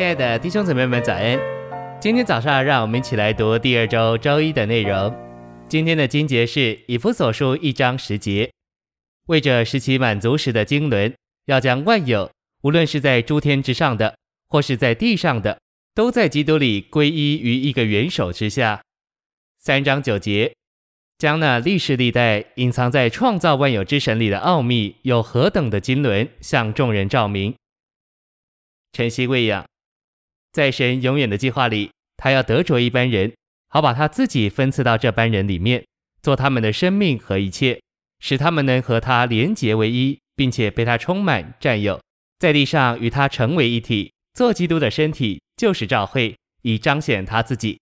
亲爱的弟兄姊妹们，早安！今天早上，让我们一起来读第二周周一的内容。今天的经节是以弗所书一章十节，为着使其满足时的经纶，要将万有，无论是在诸天之上的，或是在地上的，都在基督里归依于一个元首之下。三章九节，将那历世历代隐藏在创造万有之神里的奥秘，有何等的经纶，向众人照明。晨曦喂养。在神永远的计划里，他要得着一般人，好把他自己分赐到这般人里面，做他们的生命和一切，使他们能和他连结为一，并且被他充满占有，在地上与他成为一体，做基督的身体，就是教会，以彰显他自己。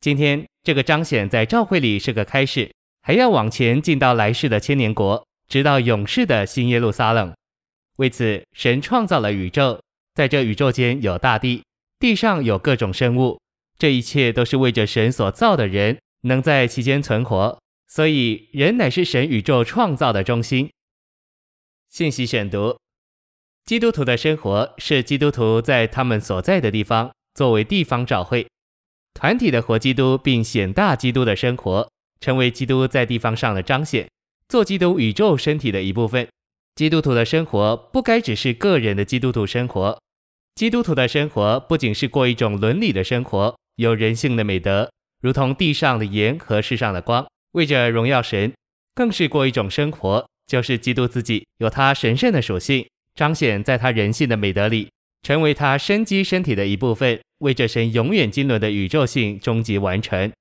今天这个彰显在教会里是个开始，还要往前进到来世的千年国，直到永世的新耶路撒冷。为此，神创造了宇宙，在这宇宙间有大地。地上有各种生物，这一切都是为着神所造的人能在其间存活，所以人乃是神宇宙创造的中心。信息选读：基督徒的生活是基督徒在他们所在的地方作为地方教会团体的活基督，并显大基督的生活，成为基督在地方上的彰显，做基督宇宙身体的一部分。基督徒的生活不该只是个人的基督徒生活。基督徒的生活不仅是过一种伦理的生活，有人性的美德，如同地上的盐和世上的光，为着荣耀神；更是过一种生活，就是基督自己有他神圣的属性，彰显在他人性的美德里，成为他生机身体的一部分，为着神永远经纶的宇宙性终极完成。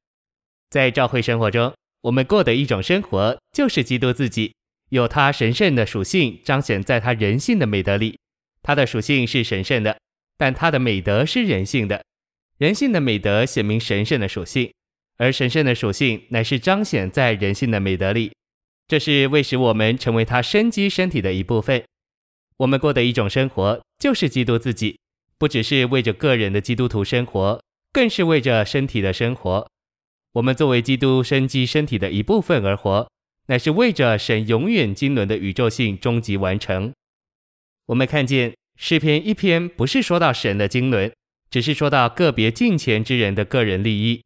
在教会生活中，我们过的一种生活，就是基督自己有他神圣的属性，彰显在他人性的美德里，他的属性是神圣的。但他的美德是人性的，人性的美德显明神圣的属性，而神圣的属性乃是彰显在人性的美德里。这是为使我们成为他生机身体的一部分。我们过的一种生活，就是基督自己，不只是为着个人的基督徒生活，更是为着身体的生活。我们作为基督生机身体的一部分而活，乃是为着神永远经纶的宇宙性终极完成。我们看见。诗篇一篇不是说到神的经纶，只是说到个别敬虔之人的个人利益；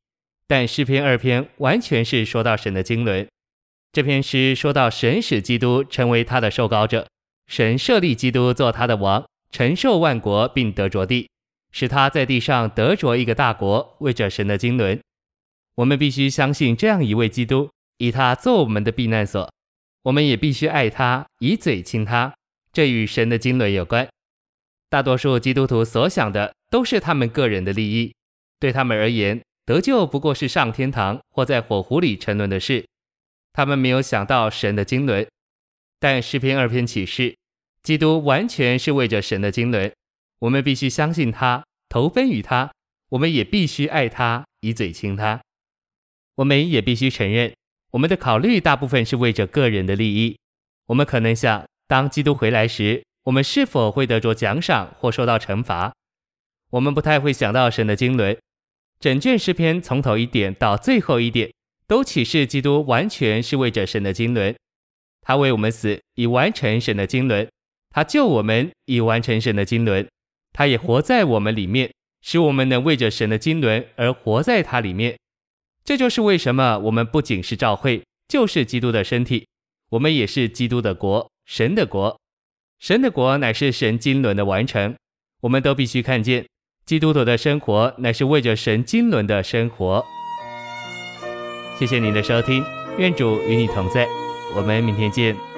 但诗篇二篇完全是说到神的经纶。这篇诗说到神使基督成为他的受膏者，神设立基督做他的王，承受万国并得着地，使他在地上得着一个大国，为着神的经纶。我们必须相信这样一位基督，以他做我们的避难所。我们也必须爱他，以嘴亲他。这与神的经纶有关。大多数基督徒所想的都是他们个人的利益，对他们而言，得救不过是上天堂或在火湖里沉沦的事。他们没有想到神的经纶。但诗篇二篇启示，基督完全是为着神的经纶。我们必须相信他，投奔于他。我们也必须爱他，以嘴亲他。我们也必须承认，我们的考虑大部分是为着个人的利益。我们可能想，当基督回来时，我们是否会得着奖赏或受到惩罚？我们不太会想到神的经纶。整卷诗篇从头一点到最后一点，都启示基督完全是为着神的经纶。他为我们死，以完成神的经纶；他救我们，以完成神的经纶；他也活在我们里面，使我们能为着神的经纶而活在他里面。这就是为什么我们不仅是教会，就是基督的身体，我们也是基督的国，神的国。神的国乃是神经纶的完成，我们都必须看见，基督徒的生活乃是为着神经纶的生活。谢谢您的收听，愿主与你同在，我们明天见。